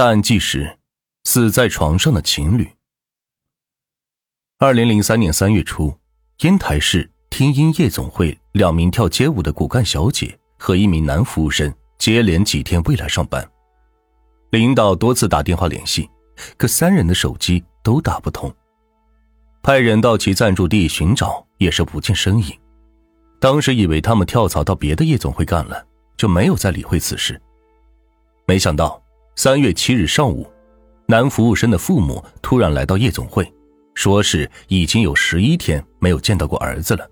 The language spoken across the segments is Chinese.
大案纪实：死在床上的情侣。二零零三年三月初，烟台市听音夜总会两名跳街舞的骨干小姐和一名男服务生接连几天未来上班，领导多次打电话联系，可三人的手机都打不通。派人到其暂住地寻找，也是不见身影。当时以为他们跳槽到别的夜总会干了，就没有再理会此事。没想到三月七日上午，男服务生的父母突然来到夜总会，说是已经有十一天没有见到过儿子了。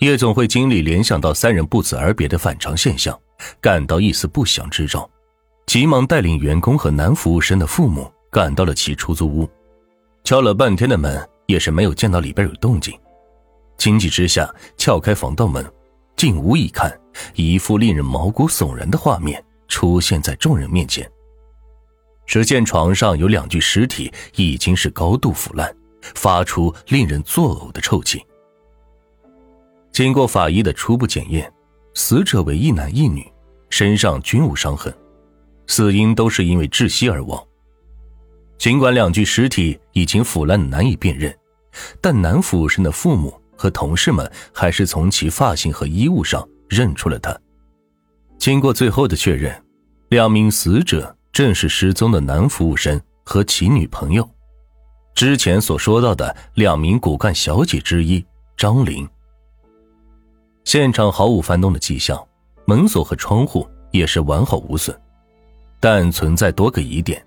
夜总会经理联想到三人不辞而别的反常现象，感到一丝不祥之兆，急忙带领员工和男服务生的父母赶到了其出租屋。敲了半天的门，也是没有见到里边有动静。情急之下，撬开防盗门，进屋一看，一副令人毛骨悚然的画面出现在众人面前。只见床上有两具尸体，已经是高度腐烂，发出令人作呕的臭气。经过法医的初步检验，死者为一男一女，身上均无伤痕，死因都是因为窒息而亡。尽管两具尸体已经腐烂难以辨认，但男服务生的父母和同事们还是从其发型和衣物上认出了他。经过最后的确认，两名死者正是失踪的男服务生和其女朋友，之前所说到的两名骨干小姐之一张玲。现场毫无翻动的迹象，门锁和窗户也是完好无损，但存在多个疑点：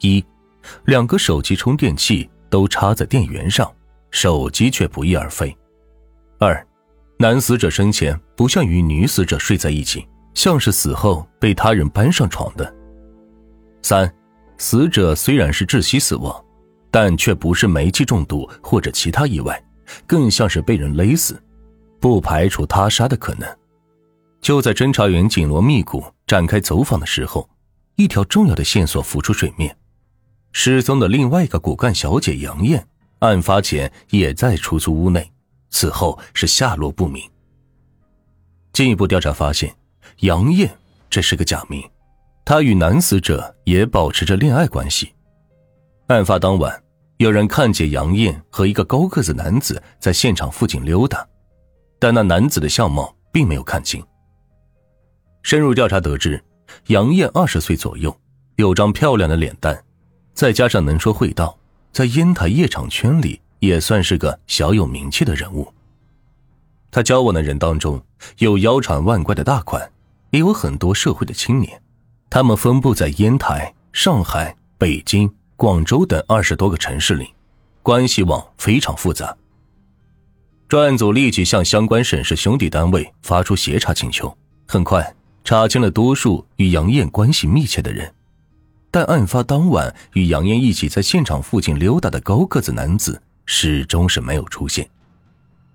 一。两个手机充电器都插在电源上，手机却不翼而飞。二，男死者生前不像与女死者睡在一起，像是死后被他人搬上床的。三，死者虽然是窒息死亡，但却不是煤气中毒或者其他意外，更像是被人勒死，不排除他杀的可能。就在侦查员紧锣密鼓展开走访的时候，一条重要的线索浮出水面。失踪的另外一个骨干小姐杨艳，案发前也在出租屋内，此后是下落不明。进一步调查发现，杨艳这是个假名，她与男死者也保持着恋爱关系。案发当晚，有人看见杨艳和一个高个子男子在现场附近溜达，但那男子的相貌并没有看清。深入调查得知，杨艳二十岁左右，有张漂亮的脸蛋。再加上能说会道，在烟台夜场圈里也算是个小有名气的人物。他交往的人当中，有腰缠万贯的大款，也有很多社会的青年，他们分布在烟台、上海、北京、广州等二十多个城市里，关系网非常复杂。专案组立即向相关省市兄弟单位发出协查请求，很快查清了多数与杨艳关系密切的人。但案发当晚与杨艳一起在现场附近溜达的高个子男子始终是没有出现。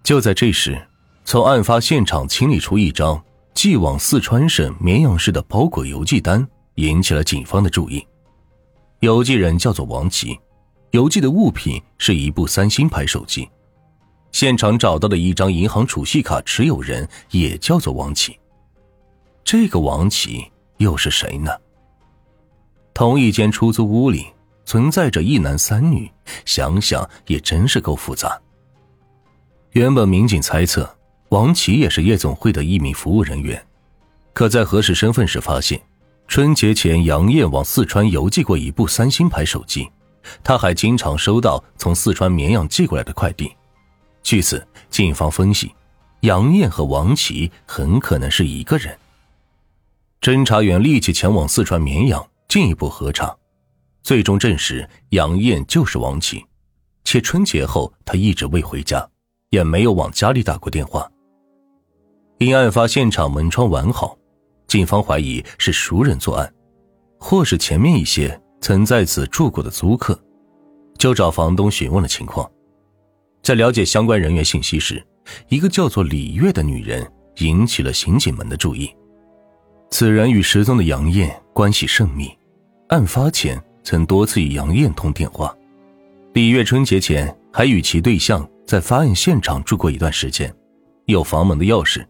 就在这时，从案发现场清理出一张寄往四川省绵阳市的包裹邮寄单，引起了警方的注意。邮寄人叫做王琦，邮寄的物品是一部三星牌手机。现场找到的一张银行储蓄卡持有人也叫做王琦。这个王琦又是谁呢？同一间出租屋里存在着一男三女，想想也真是够复杂。原本民警猜测王琦也是夜总会的一名服务人员，可在核实身份时发现，春节前杨艳往四川邮寄过一部三星牌手机，他还经常收到从四川绵阳寄过来的快递。据此，警方分析，杨艳和王琦很可能是一个人。侦查员立即前往四川绵阳。进一步核查，最终证实杨艳就是王琦，且春节后他一直未回家，也没有往家里打过电话。因案发现场门窗完好，警方怀疑是熟人作案，或是前面一些曾在此住过的租客，就找房东询问了情况。在了解相关人员信息时，一个叫做李月的女人引起了刑警们的注意。此人与失踪的杨艳关系甚密。案发前曾多次与杨艳通电话，李月春节前还与其对象在发案现场住过一段时间，有房门的钥匙。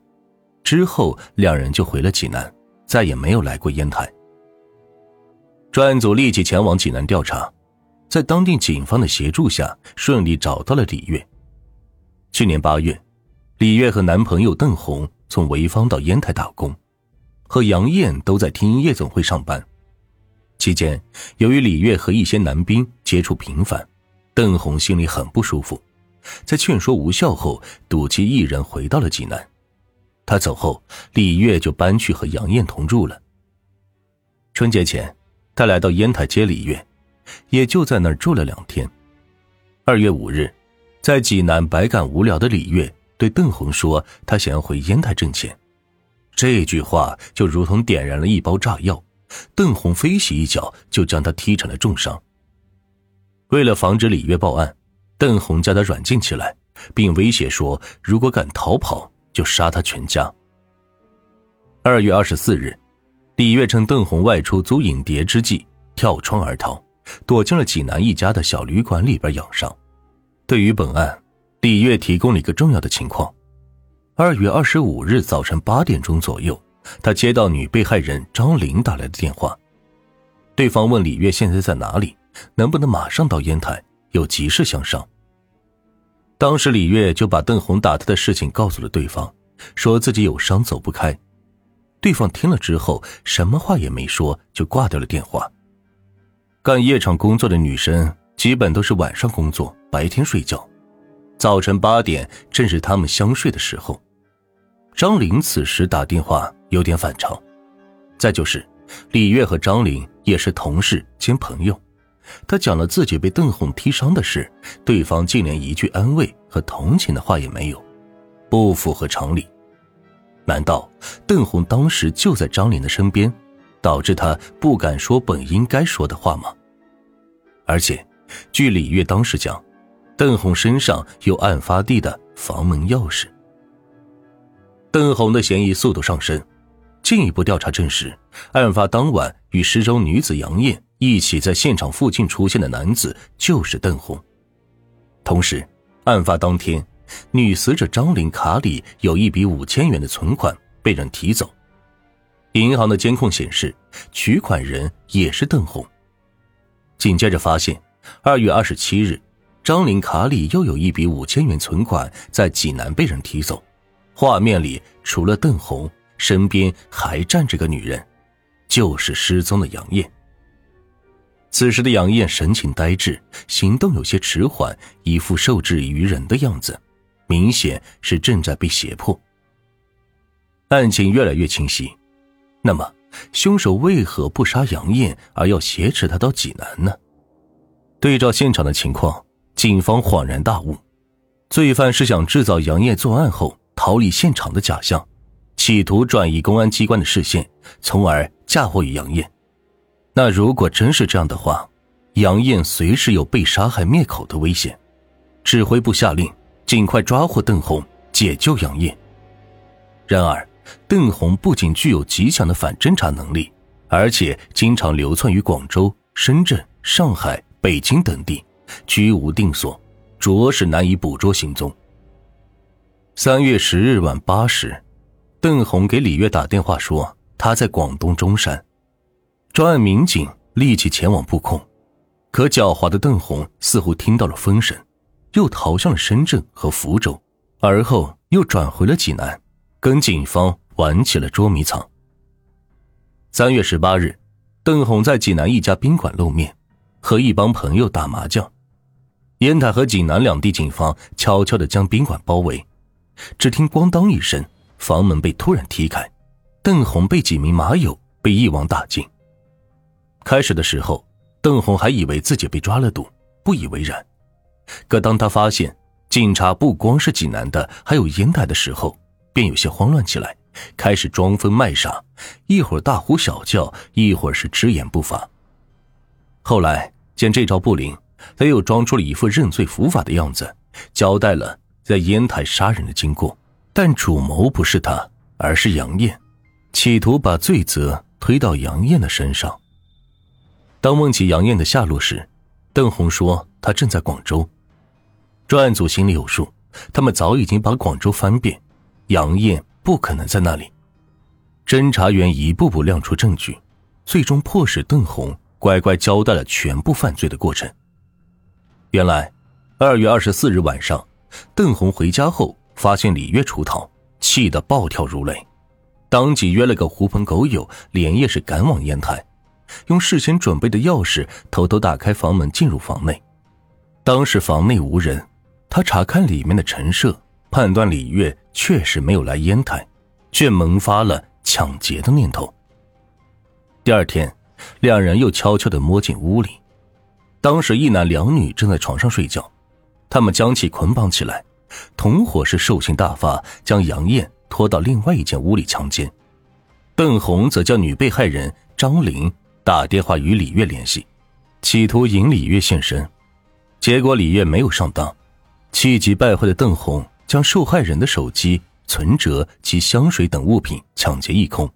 之后两人就回了济南，再也没有来过烟台。专案组立即前往济南调查，在当地警方的协助下，顺利找到了李月。去年八月，李月和男朋友邓红从潍坊到烟台打工，和杨艳都在听音夜总会上班。期间，由于李月和一些男兵接触频繁，邓红心里很不舒服，在劝说无效后，赌气一人回到了济南。他走后，李月就搬去和杨艳同住了。春节前。他来到烟台接李月，也就在那儿住了两天。二月五日，在济南百感无聊的李月对邓红说：“他想要回烟台挣钱。”这句话就如同点燃了一包炸药，邓红飞起一脚就将他踢成了重伤。为了防止李月报案，邓红将他软禁起来，并威胁说：“如果敢逃跑，就杀他全家。”二月二十四日。李月趁邓红外出租影碟之际，跳窗而逃，躲进了济南一家的小旅馆里边养伤。对于本案，李月提供了一个重要的情况：二月二十五日早晨八点钟左右，他接到女被害人张玲打来的电话，对方问李月现在在哪里，能不能马上到烟台，有急事相商。当时李月就把邓红打他的事情告诉了对方，说自己有伤走不开。对方听了之后，什么话也没说，就挂掉了电话。干夜场工作的女生基本都是晚上工作，白天睡觉。早晨八点正是他们相睡的时候。张玲此时打电话有点反常。再就是，李月和张玲也是同事兼朋友，他讲了自己被邓红踢伤的事，对方竟连一句安慰和同情的话也没有，不符合常理。难道邓红当时就在张玲的身边，导致他不敢说本应该说的话吗？而且，据李月当时讲，邓红身上有案发地的房门钥匙。邓红的嫌疑速度上升，进一步调查证实，案发当晚与失踪女子杨艳一起在现场附近出现的男子就是邓红。同时，案发当天。女死者张玲卡里有一笔五千元的存款被人提走，银行的监控显示取款人也是邓红。紧接着发现，二月二十七日，张玲卡里又有一笔五千元存款在济南被人提走，画面里除了邓红，身边还站着个女人，就是失踪的杨艳。此时的杨艳神情呆滞，行动有些迟缓，一副受制于人的样子。明显是正在被胁迫。案情越来越清晰，那么凶手为何不杀杨艳，而要挟持她到济南呢？对照现场的情况，警方恍然大悟：罪犯是想制造杨艳作案后逃离现场的假象，企图转移公安机关的视线，从而嫁祸于杨艳。那如果真是这样的话，杨艳随时有被杀害灭口的危险。指挥部下令。尽快抓获邓红，解救杨艳。然而，邓红不仅具有极强的反侦查能力，而且经常流窜于广州、深圳、上海、北京等地，居无定所，着实难以捕捉行踪。三月十日晚八时，邓红给李月打电话说他在广东中山，专案民警立即前往布控，可狡猾的邓红似乎听到了风声。又逃向了深圳和福州，而后又转回了济南，跟警方玩起了捉迷藏。三月十八日，邓红在济南一家宾馆露面，和一帮朋友打麻将。烟台和济南两地警方悄悄地将宾馆包围，只听“咣当”一声，房门被突然踢开，邓红被几名马友被一网打尽。开始的时候，邓红还以为自己被抓了赌，不以为然。可当他发现警察不光是济南的，还有烟台的时候，便有些慌乱起来，开始装疯卖傻，一会儿大呼小叫，一会儿是直言不发。后来见这招不灵，他又装出了一副认罪伏法的样子，交代了在烟台杀人的经过，但主谋不是他，而是杨艳，企图把罪责推到杨艳的身上。当问起杨艳的下落时，邓红说他正在广州。专案组心里有数，他们早已经把广州翻遍，杨艳不可能在那里。侦查员一步步亮出证据，最终迫使邓红乖乖交代了全部犯罪的过程。原来，二月二十四日晚上，邓红回家后发现李月出逃，气得暴跳如雷，当即约了个狐朋狗友，连夜是赶往烟台，用事先准备的钥匙偷偷打开房门进入房内。当时房内无人，他查看里面的陈设，判断李月确实没有来烟台，却萌发了抢劫的念头。第二天，两人又悄悄地摸进屋里。当时一男两女正在床上睡觉，他们将其捆绑起来，同伙是兽性大发，将杨艳拖到另外一间屋里强奸。邓红则叫女被害人张玲打电话与李月联系，企图引李月现身，结果李月没有上当，气急败坏的邓红将受害人的手机、存折及香水等物品抢劫一空，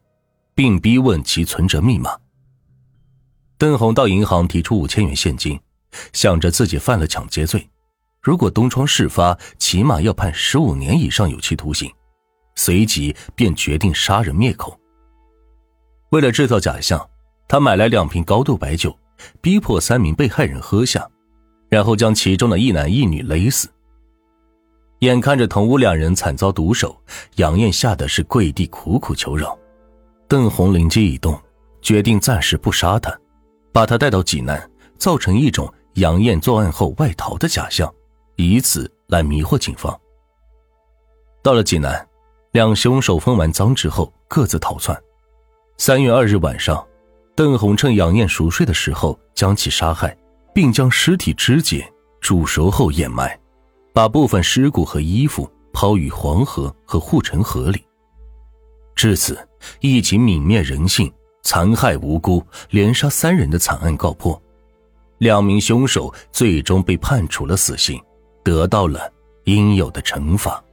并逼问其存折密码。邓红到银行提出五千元现金，想着自己犯了抢劫罪，如果东窗事发，起码要判十五年以上有期徒刑。随即便决定杀人灭口。为了制造假象，他买来两瓶高度白酒，逼迫三名被害人喝下，然后将其中的一男一女勒死。眼看着同屋两人惨遭毒手，杨艳吓得是跪地苦苦求饶。邓红灵机一动，决定暂时不杀他。把他带到济南，造成一种杨艳作案后外逃的假象，以此来迷惑警方。到了济南，两凶手分完赃之后各自逃窜。三月二日晚上，邓红趁杨艳熟睡的时候将其杀害，并将尸体肢解、煮熟后掩埋，把部分尸骨和衣服抛于黄河和护城河里。至此，一起泯灭人性。残害无辜、连杀三人的惨案告破，两名凶手最终被判处了死刑，得到了应有的惩罚。